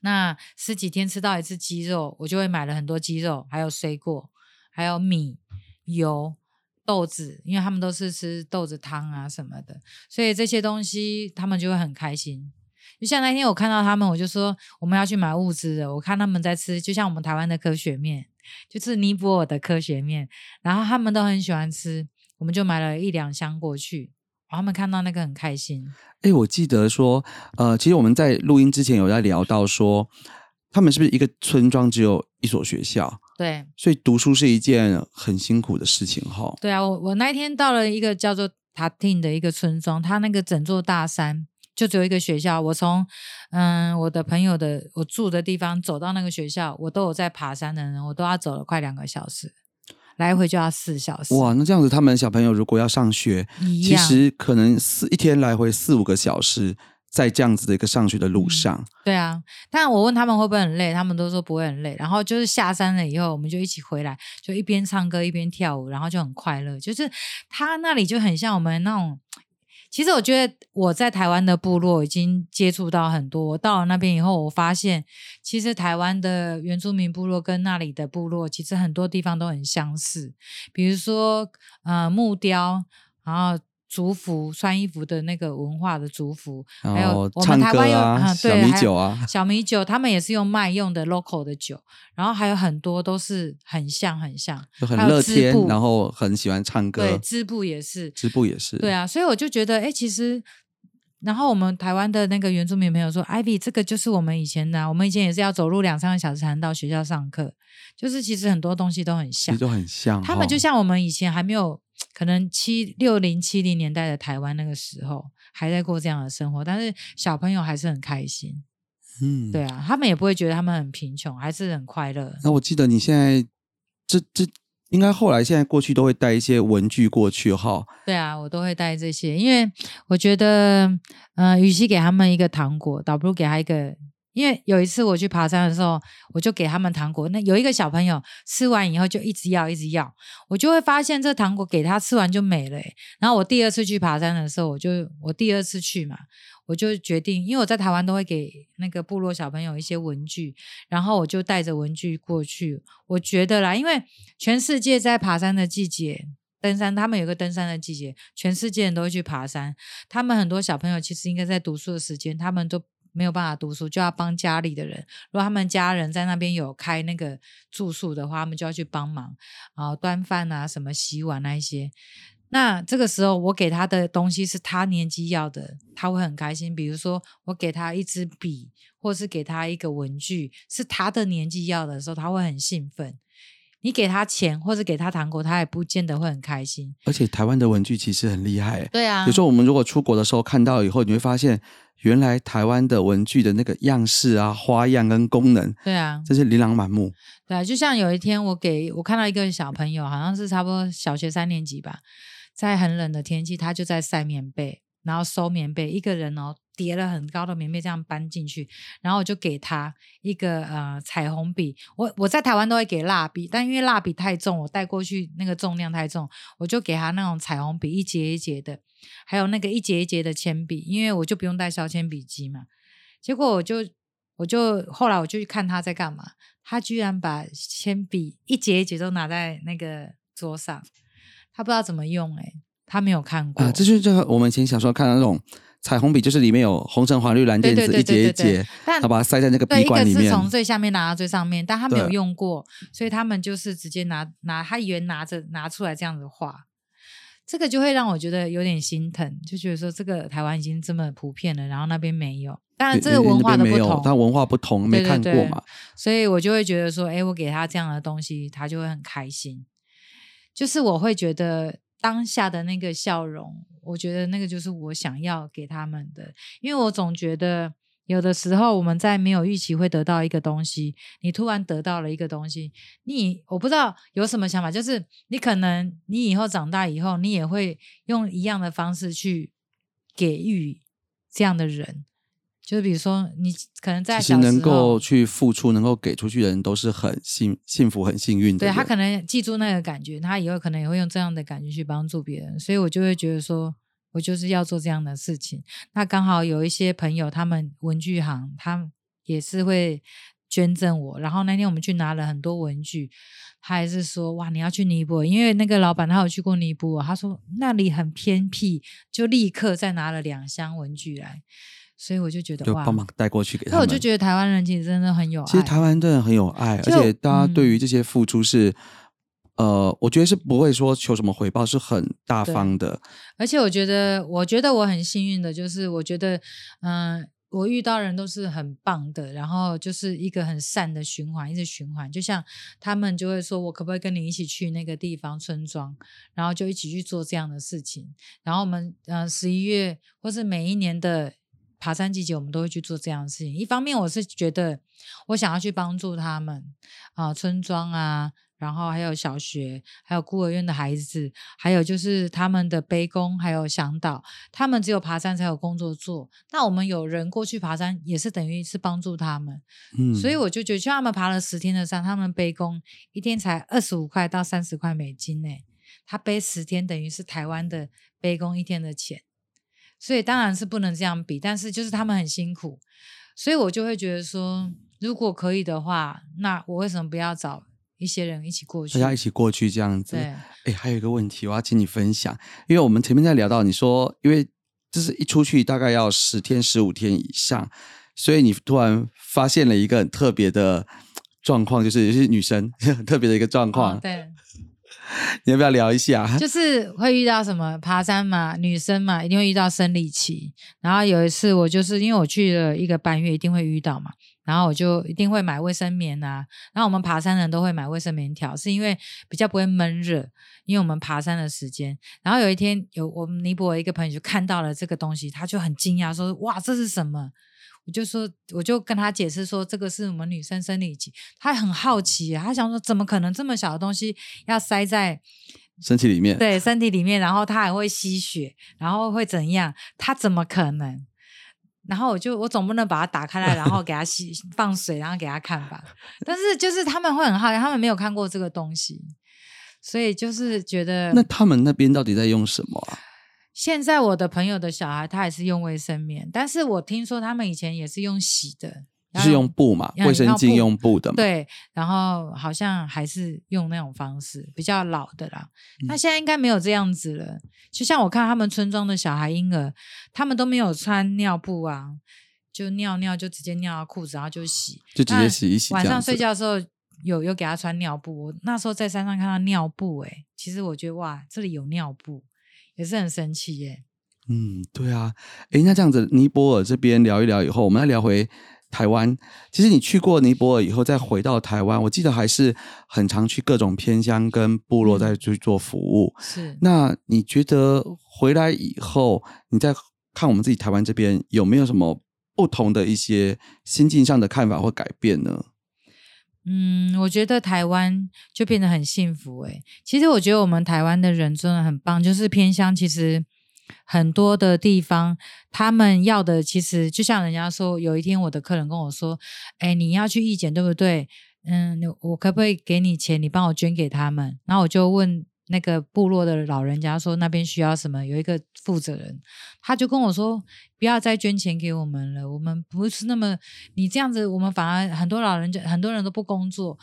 Speaker 2: 那十几天吃到一次鸡肉，我就会买了很多鸡肉，还有水果，还有米、油、豆子，因为他们都是吃豆子汤啊什么的，所以这些东西他们就会很开心。就像那天我看到他们，我就说我们要去买物资了。我看他们在吃，就像我们台湾的科学面，就是尼泊尔的科学面，然后他们都很喜欢吃，我们就买了一两箱过去。他们看到那个很开心。
Speaker 1: 哎，我记得说，呃，其实我们在录音之前有在聊到说，他们是不是一个村庄只有一所学校？
Speaker 2: 对，
Speaker 1: 所以读书是一件很辛苦的事情哈。
Speaker 2: 对啊，我我那天到了一个叫做塔汀的一个村庄，它那个整座大山就只有一个学校。我从嗯我的朋友的我住的地方走到那个学校，我都有在爬山的人，我都要走了快两个小时。来回就要四小时
Speaker 1: 哇！那这样子，他们小朋友如果要上学，其实可能四一天来回四五个小时，在这样子的一个上学的路上。
Speaker 2: 对啊，但我问他们会不会很累，他们都说不会很累。然后就是下山了以后，我们就一起回来，就一边唱歌一边跳舞，然后就很快乐。就是他那里就很像我们那种。其实我觉得我在台湾的部落已经接触到很多。我到了那边以后，我发现其实台湾的原住民部落跟那里的部落其实很多地方都很相似，比如说呃木雕，然后。族服穿衣服的那个文化的族服，还有我们台湾有
Speaker 1: 小米酒啊，
Speaker 2: 小米酒，他们也是用卖用的 local 的酒，然后还有很多都是很像很像，
Speaker 1: 就很乐天，然后很喜欢唱歌，
Speaker 2: 对，织布也是，
Speaker 1: 织布也是，
Speaker 2: 对啊，所以我就觉得，哎，其实，然后我们台湾的那个原住民朋友说，Ivy，这个就是我们以前的，我们以前也是要走路两三个小时才能到学校上课，就是其实很多东西都很像，
Speaker 1: 都很像，
Speaker 2: 他们就像我们以前还没有。可能七六零七零年代的台湾那个时候还在过这样的生活，但是小朋友还是很开心。嗯，对啊，他们也不会觉得他们很贫穷，还是很快乐。
Speaker 1: 那我记得你现在这这应该后来现在过去都会带一些文具过去哈。
Speaker 2: 对啊，我都会带这些，因为我觉得，嗯，与其给他们一个糖果，倒不如给他一个。因为有一次我去爬山的时候，我就给他们糖果。那有一个小朋友吃完以后就一直要，一直要。我就会发现这糖果给他吃完就没了。然后我第二次去爬山的时候，我就我第二次去嘛，我就决定，因为我在台湾都会给那个部落小朋友一些文具，然后我就带着文具过去。我觉得啦，因为全世界在爬山的季节，登山他们有个登山的季节，全世界人都会去爬山。他们很多小朋友其实应该在读书的时间，他们都。没有办法读书，就要帮家里的人。如果他们家人在那边有开那个住宿的话，他们就要去帮忙啊，端饭啊，什么洗碗那一些。那这个时候，我给他的东西是他年纪要的，他会很开心。比如说，我给他一支笔，或是给他一个文具，是他的年纪要的时候，他会很兴奋。你给他钱或者给他糖果，他也不见得会很开心。
Speaker 1: 而且台湾的文具其实很厉害，
Speaker 2: 对啊。
Speaker 1: 有时候我们如果出国的时候看到以后，你会发现原来台湾的文具的那个样式啊、花样跟功能，
Speaker 2: 对啊，
Speaker 1: 真是琳琅满目。
Speaker 2: 对啊，就像有一天我给我看到一个小朋友，好像是差不多小学三年级吧，在很冷的天气，他就在晒棉被，然后收棉被，一个人哦。叠了很高的棉被，这样搬进去，然后我就给他一个呃彩虹笔。我我在台湾都会给蜡笔，但因为蜡笔太重，我带过去那个重量太重，我就给他那种彩虹笔，一节一节的，还有那个一节一节的铅笔，因为我就不用带削铅笔机嘛。结果我就我就后来我就去看他在干嘛，他居然把铅笔一节一节都拿在那个桌上，他不知道怎么用，诶他没有看过。
Speaker 1: 啊，这就是这个我们以前小时候看的那种。彩虹笔就是里面有红橙黄绿蓝靛紫一节一节，他把它塞在那个笔管里面。
Speaker 2: 是从最下面拿到最上面，但他没有用过，所以他们就是直接拿拿，他以为拿着拿出来这样子画，这个就会让我觉得有点心疼，就觉得说这个台湾已经这么普遍了，然后那边没有，当然这个文化的不同，
Speaker 1: 他文化不同，没看过嘛，
Speaker 2: 所以我就会觉得说，哎，我给他这样的东西，他就会很开心，就是我会觉得。当下的那个笑容，我觉得那个就是我想要给他们的，因为我总觉得有的时候我们在没有预期会得到一个东西，你突然得到了一个东西，你我不知道有什么想法，就是你可能你以后长大以后，你也会用一样的方式去给予这样的人。就是比如说，你可能在
Speaker 1: 其实能够去付出、能够给出去的人，都是很幸幸福、很幸运的。
Speaker 2: 对他可能记住那个感觉，他以后可能也会用这样的感觉去帮助别人。所以我就会觉得说，我就是要做这样的事情。那刚好有一些朋友，他们文具行，他也是会。捐赠我。然后那天我们去拿了很多文具，他还是说哇你要去尼泊尔，因为那个老板他有去过尼泊尔，他说那里很偏僻，就立刻再拿了两箱文具来。所以我就觉得
Speaker 1: 帮忙带过去给他
Speaker 2: 那
Speaker 1: 们。
Speaker 2: 我就觉得台湾人其实真的很有爱。
Speaker 1: 其实台湾真的很有爱，而
Speaker 2: 就
Speaker 1: 且大家对于
Speaker 2: 嗯
Speaker 1: 这些付出是，呃，我觉得是不会说求什么回报，是很大方的。
Speaker 2: 而且我觉得，我觉得我很幸运的，就是我觉得，嗯、我遇到人都是很棒的，然后就是一个很善的循环，一直循环。就像他们就会说，我可不可以跟你一起去那个地方村庄，然后就一起去做这样的事情。然后我们，呃，十一月或是每一年的爬山季节，我们都会去做这样的事情。一方面，我是觉得我想要去帮助他们啊、村庄啊，然后还有小学，还有孤儿院的孩子，还有就是他们的背工，还有向导，他们只有爬山才有工作做。那我们有人过去爬山，也是等于是帮助他们。
Speaker 1: 嗯，
Speaker 2: 所以我就觉得，像他们爬了十天的山，他们背工一天才二十五块到三十块美金呢。他背十天，等于是台湾的背工一天的钱。所以当然是不能这样比，但是就是他们很辛苦，所以我就会觉得说，如果可以的话，那我为什么不要找一些人一起过去？
Speaker 1: 大家一起过去这样子。
Speaker 2: 对，
Speaker 1: 哎，还有一个问题，我要请你分享，因为我们前面在聊到，你说因为就是一出去大概要十天、十五天以上，所以你突然发现了一个很特别的状况，就是是女生很 (laughs) 特别的一个状况，
Speaker 2: 哦对，(laughs)
Speaker 1: 你要不要聊一下？(laughs)
Speaker 2: 就是会遇到什么爬山嘛，女生嘛，一定会遇到生理期。然后有一次我就是因为我去了一个半月，一定会遇到嘛，然后我就一定会买卫生棉啊。然后我们爬山人都会买卫生棉条，是因为比较不会闷热，因为我们爬山的时间。然后有一天有我们尼泊尔一个朋友就看到了这个东西，他就很惊讶说：“哇，这是什么？”我就说，我就跟他解释说，这个是我们女生生理期。他很好奇，他想说，怎么可能这么小的东西要塞在
Speaker 1: 身体里面，
Speaker 2: 对身体里面，然后它还会吸血，然后会怎样？他怎么可能？然后我就我总不能把它打开来，然后给它吸 (laughs) 放水，然后给它看吧。但是就是他们会很好奇，他们没有看过这个东西，所以就是觉得
Speaker 1: 那他们那边到底在用什么啊？
Speaker 2: 现在我的朋友的小孩他也是用卫生棉，但是我听说他们以前也是用洗的，
Speaker 1: 就是用布嘛，
Speaker 2: 要
Speaker 1: 卫生巾用布的嘛。
Speaker 2: 对，然后好像还是用那种方式，比较老的啦。
Speaker 1: 嗯
Speaker 2: 那现在应该没有这样子了。就像我看他们村庄的小孩婴儿，他们都没有穿尿布啊，就尿尿就直接尿到裤子，然后就洗，
Speaker 1: 就直接洗一洗
Speaker 2: 晚上睡觉的时候有有给他穿尿布。我那时候在山上看到尿布、欸，其实我觉得哇，这里有尿布，也是很神奇耶、
Speaker 1: 嗯，对啊，哎，那这样子，尼泊尔这边聊一聊以后，我们再聊回台湾。其实你去过尼泊尔以后，再回到台湾，我记得还是很常去各种偏乡跟部落
Speaker 2: 嗯
Speaker 1: 再去做服务。
Speaker 2: 是，
Speaker 1: 那你觉得回来以后，你再看我们自己台湾这边有没有什么不同的一些心境上的看法或改变呢？
Speaker 2: 嗯，我觉得台湾就变得很幸福诶、其实我觉得我们台湾的人真的很棒，就是偏乡，其实很多的地方他们要的，其实就像人家说，有一天我的客人跟我说：“哎，你要去义检对不对？嗯，我可不可以给你钱，你帮我捐给他们？”然后我就问那个部落的老人家说那边需要什么，有一个负责人，他就跟我说不要再捐钱给我们了，我们不是那么你这样子，我们反而很多老人家很多人都不工作，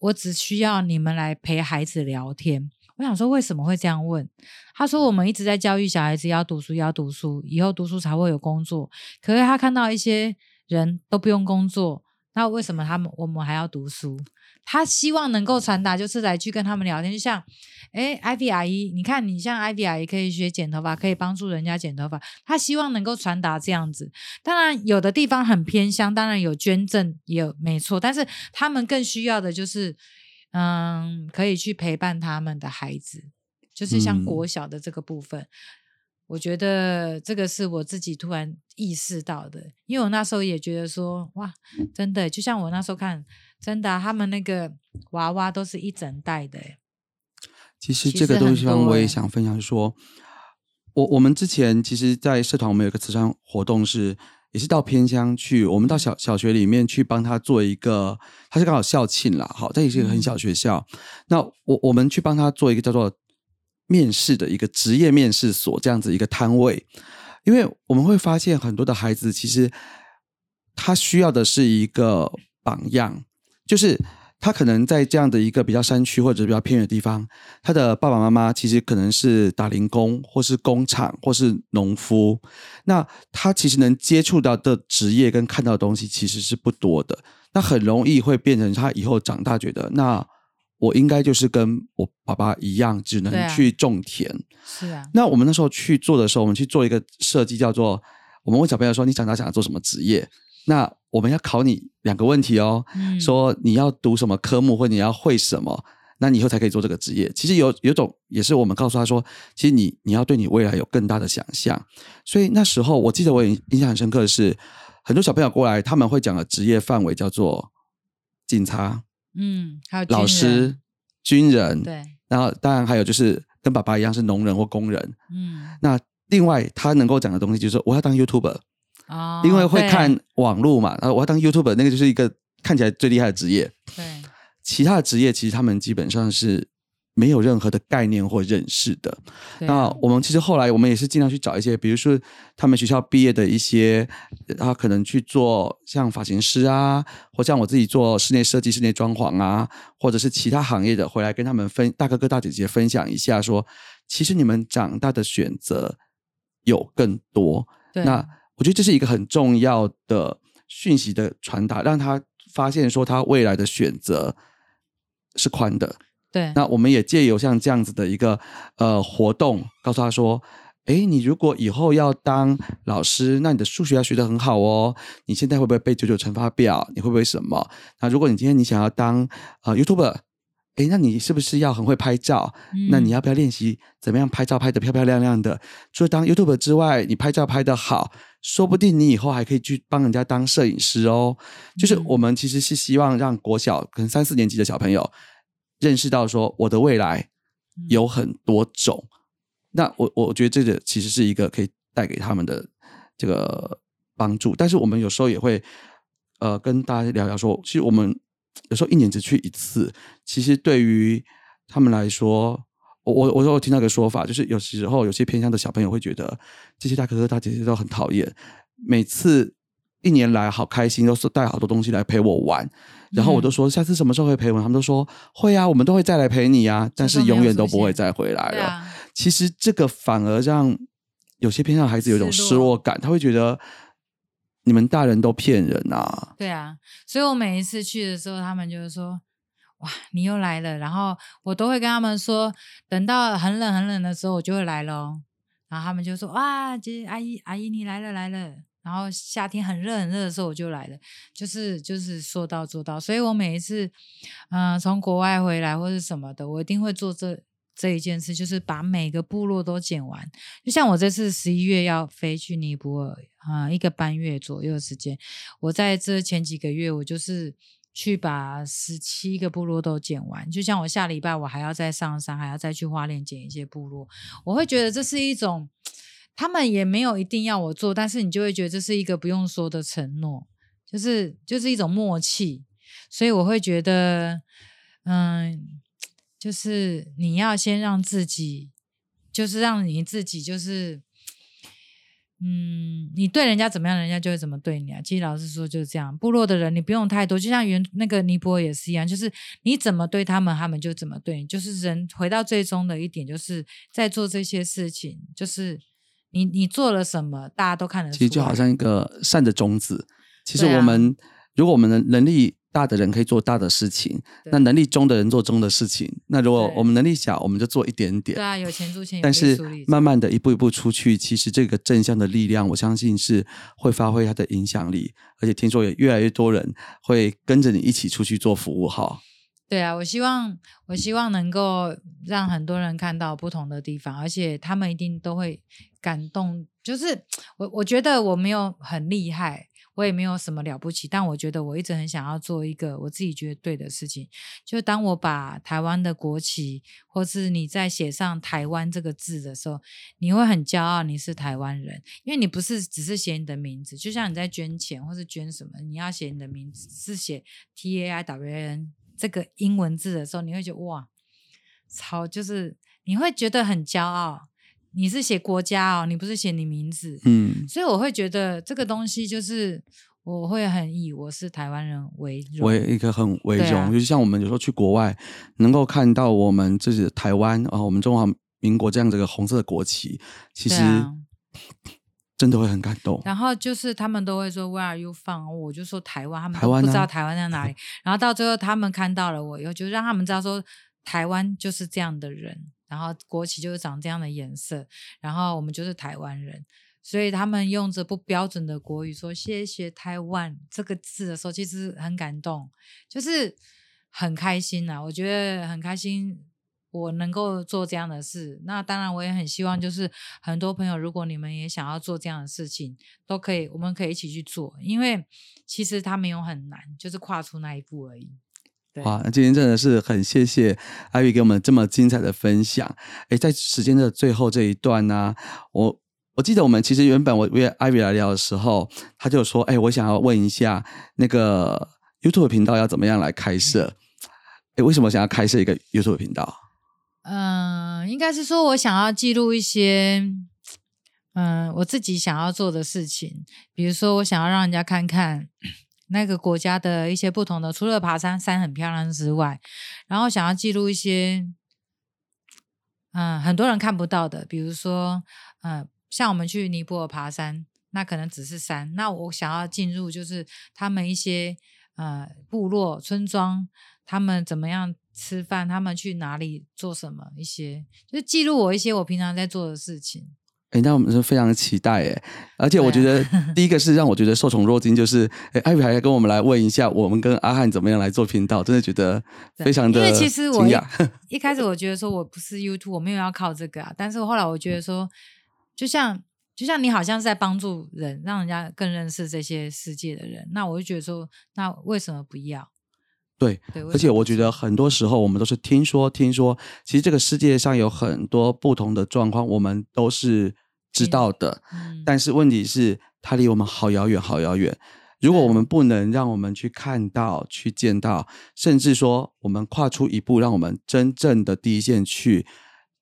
Speaker 2: 我只需要你们来陪孩子聊天。我想说为什么会这样问？他说我们一直在教育小孩子要读书，要读书，以后读书才会有工作。可是他看到一些人都不用工作，那为什么他们我们还要读书？他希望能够传达，就是来去跟他们聊天，就像，哎，ivy 阿姨，你看你像 ivy 阿姨可以学剪头发，可以帮助人家剪头发，他希望能够传达这样子。当然，有的地方很偏乡，当然有捐赠也有没错，但是他们更需要的就是，嗯，可以去陪伴他们的孩子，就是像
Speaker 1: 嗯
Speaker 2: 国小的这个部分。我觉得这个是我自己突然意识到的，因为我那时候也觉得说，哇，真的，就像我那时候看，真的啊、他们那个娃娃都是一整袋的欸，
Speaker 1: 其实这个东西方我也想分享说，我我们之前其实，在社团我们有一个慈善活动是，也是到偏乡去，我们到小小学里面去帮他做一个，他是刚好校庆啦，好，这也是一个很小
Speaker 2: 嗯。
Speaker 1: 学校，那我我们去帮他做一个叫做面试的一个职业面试所这样子一个摊位，因为我们会发现很多的孩子其实他需要的是一个榜样，就是他可能在这样的一个比较山区或者比较偏远的地方，他的爸爸妈妈其实可能是打零工，或是工厂，或是农夫。那他其实能接触到的职业跟看到的东西其实是不多的，那很容易会变成他以后长大觉得，那我应该就是跟我爸爸一样，只能去种田。
Speaker 2: 是啊。
Speaker 1: 那我们那时候去做的时候，我们去做一个设计，叫做我们问小朋友说：“你长大想要做什么职业？”那我们要考你两个问题哦，说你要读什么科目，或你要会什么，那你以后才可以做这个职业。其实有有种也是我们告诉他说，其实你你要对你未来有更大的想象。所以那时候我记得我印印象很深刻的是，很多小朋友过来，他们会讲的职业范围叫做警察，
Speaker 2: 嗯，还有
Speaker 1: 老师、军人，
Speaker 2: 对，
Speaker 1: 然后当然还有就是跟爸爸一样是农人或工人，嗯，那另外他能够讲的东西就是我要当 YouTuber。因为会看网络嘛，然后我要当 YouTuber，那个就是一个看起来最厉害的职业。
Speaker 2: 对，
Speaker 1: 其他的职业其实他们基本上是没有任何的概念或认识的。那我们其实后来我们也是尽量去找一些，比如说他们学校毕业的一些，他可能去做像发型师啊，或像我自己做室内设计、室内装潢啊，或者是其他行业的，回来跟他们分大哥哥大姐姐分享一下，说其实你们长大的选择有更多。那我觉得这是一个很重要的讯息的传达，让他发现说他未来的选择是宽的。
Speaker 2: 对，
Speaker 1: 那我们也借由像这样子的一个呃活动，告诉他说：，哎，你如果以后要当老师，那你的数学要学得很好哦。你现在会不会背九九乘法表？你会不会什么？那如果你今天你想要当呃 YouTuber。哎，那你是不是要很会拍照？那你要不要练习怎么样拍照拍得漂漂亮亮的？除了当 YouTube 之外，你拍照拍得好，说不定你以后还可以去帮人家当摄影师哦。就是我们其实是希望让国小可能三四年级的小朋友认识到说，我的未来有很多种。那我我觉得这个其实是一个可以带给他们的这个帮助。但是我们有时候也会呃跟大家聊聊说，其实我们。有时候一年只去一次，其实对于他们来说，我我我有听到一个说法，就是有时候有些偏向的小朋友会觉得这些大哥哥大姐姐都很讨厌，每次一年来好开心，都是带好多东西来陪我玩，然后我都说下次什么时候会陪我，他们都说会啊，我们都会再来陪你啊，但是永远都不会再回来了。其实这个反而让有些偏向孩子有一种失落感，他会觉得。你们大人都骗人啊！
Speaker 2: 对啊，所以我每一次去的时候，他们就是说：“哇，你又来了。”然后我都会跟他们说：“等到很冷很冷的时候，我就会来喽。”然后他们就说：“哇，姐阿姨阿姨你来了来了。”然后夏天很热很热的时候，我就来了，就是就是说到做到。所以我每一次，嗯，从国外回来或者什么的，我一定会做这。这一件事就是把每个部落都剪完，就像我这次十一月要飞去尼泊尔啊，一个半月左右的时间。我在这前几个月，我就是去把十七个部落都剪完。就像我下礼拜我还要再上山，还要再去花莲剪一些部落。我会觉得这是一种，他们也没有一定要我做，但是你就会觉得这是一个不用说的承诺，就是就是一种默契。所以我会觉得，嗯。就是你要先让自己，就是让你自己，就是，嗯，你对人家怎么样，人家就会怎么对你啊。其实老实说就是这样，部落的人你不用太多，就像原那个尼泊尔也是一样，就是你怎么对他们，他们就怎么对你。就是人回到最终的一点，就是在做这些事情，就是你你做了什么，大家都看得出。
Speaker 1: 其实就好像一个善的种子。其实我们如果我们的能力。大的人可以做大的事情，那能力中的人做中的事情。那如果我们能力小，我们就做一点点。
Speaker 2: 对啊，有钱出钱，
Speaker 1: 但是慢慢的一步一步出去，其实这个正向的力量，我相信是会发挥它的影响力。而且听说也越来越多人会跟着你一起出去做服务哈。
Speaker 2: 对啊，我希望我希望能够让很多人看到不同的地方，而且他们一定都会感动。就是 (tsk) 我我觉得我没有很厉害。我也没有什么了不起，但我觉得我一直很想要做一个我自己觉得对的事情。就当我把台湾的国旗，或是你在写上“台湾”这个字的时候，你会很骄傲，你是台湾人，因为你不是只是写你的名字。就像你在捐钱或是捐什么，你要写你的名字，是写 T A I W A N 这个英文字的时候，你会觉得哇，超就是你会觉得很骄傲。你是写国家哦，你不是写你名字，嗯，所以我会觉得这个东西就是我会很以我是台湾人为荣。
Speaker 1: 为一个很为荣，
Speaker 2: 对啊
Speaker 1: 尤其像我们有时候去国外，能够看到我们自己的台湾啊，我们中华民国这样这个红色的国旗，其实
Speaker 2: 啊
Speaker 1: 真的会很感动。
Speaker 2: 然后就是他们都会说 Where are you from？我就说台湾，他们不知道台湾在哪里。然后到最后他们看到了我以后，就让他们知道说台湾就是这样的人，然后国旗就是长这样的颜色，然后我们就是台湾人。所以他们用着不标准的国语说“谢谢台湾”这个字的时候，其实很感动，就是很开心呐、我觉得很开心，我能够做这样的事。那当然，我也很希望，就是很多朋友，如果你们也想要做这样的事情，都可以，我们可以一起去做，因为其实它没有很难，就是跨出那一步而已。对，
Speaker 1: 哇，那今天真的是很谢谢艾薇给我们这么精彩的分享。诶，在时间的最后这一段呢、我我记得我们其实原本我约艾薇来聊的时候，他就说：“诶，我想要问一下那个 YouTube 频道要怎么样来开设？诶，为什么想要开设一个 YouTube 频道？
Speaker 2: 嗯，应该是说我想要记录一些，嗯，我自己想要做的事情，比如说我想要让人家看看那个国家的一些不同的，除了爬山山很漂亮之外，然后想要记录一些，嗯，很多人看不到的，比如说，嗯，像我们去尼泊尔爬山，那可能只是山，那我想要进入就是他们一些呃部落村庄，他们怎么样吃饭，他们去哪里做什么，一些就是记录我一些我平常在做的事情。
Speaker 1: 哎，那我们是非常期待哎，而且我觉得 (laughs) 第一个是让我觉得受宠若惊，就是哎，艾薇还跟我们来问一下，我们跟阿汉怎么样来做频道，真的觉得
Speaker 2: 对
Speaker 1: 非常的
Speaker 2: 因为其实我一。一开始我觉得说我不是 YouTube，我没有要靠这个啊，但是后来我觉得说，就像就像你好像是在帮助人，让人家更认识这些世界的人，那我就觉得说，那为什么不要？
Speaker 1: 对，
Speaker 2: 对，
Speaker 1: 而且我觉得很多时候我们都是听说听说，其实这个世界上有很多不同的状况，我们都是知
Speaker 2: 嗯
Speaker 1: 道的，
Speaker 2: 嗯
Speaker 1: 但是问题是它离我们好遥远，好遥远。如果我们不能让我们去看到、去见到，甚至说我们跨出一步，让我们真正的第一线去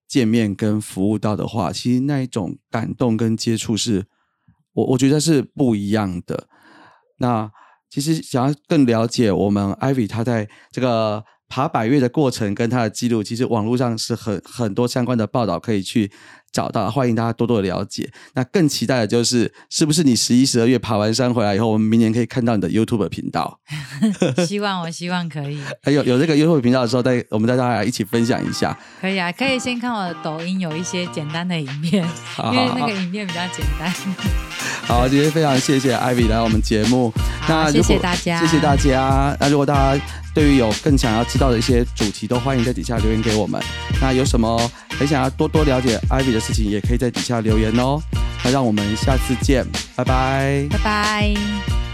Speaker 1: 见面跟服务到的话，其实那一种感动跟接触是，我我觉得是不一样的。那其实想要更了解我们 Ivy 他在这个爬百越的过程跟他的记录，其实网络上是很很多相关的报道可以去找到，欢迎大家多多的了解。那更期待的就是，是不是你十一、十二月爬完山回来以后，我们明年可以看到你的 YouTube 频道？(laughs)
Speaker 2: 希望我希望可以，
Speaker 1: 还有有这个 YouTube 频道的时候，再我们带大家来一起分享一下。
Speaker 2: 可以啊，可以先看我的抖音有一些简单的影片，
Speaker 1: 好好好
Speaker 2: 因为那个影片比较简单。
Speaker 1: 好，今天非常谢谢 Ivy 来我们节目。那
Speaker 2: 谢谢大家
Speaker 1: 谢谢大家。那如果大家对于有更想要知道的一些主题，都欢迎在底下留言给我们。那有什么很想要多多了解 Ivy 事情，也可以在底下留言哦。那让我们下次见，拜拜。
Speaker 2: 拜拜。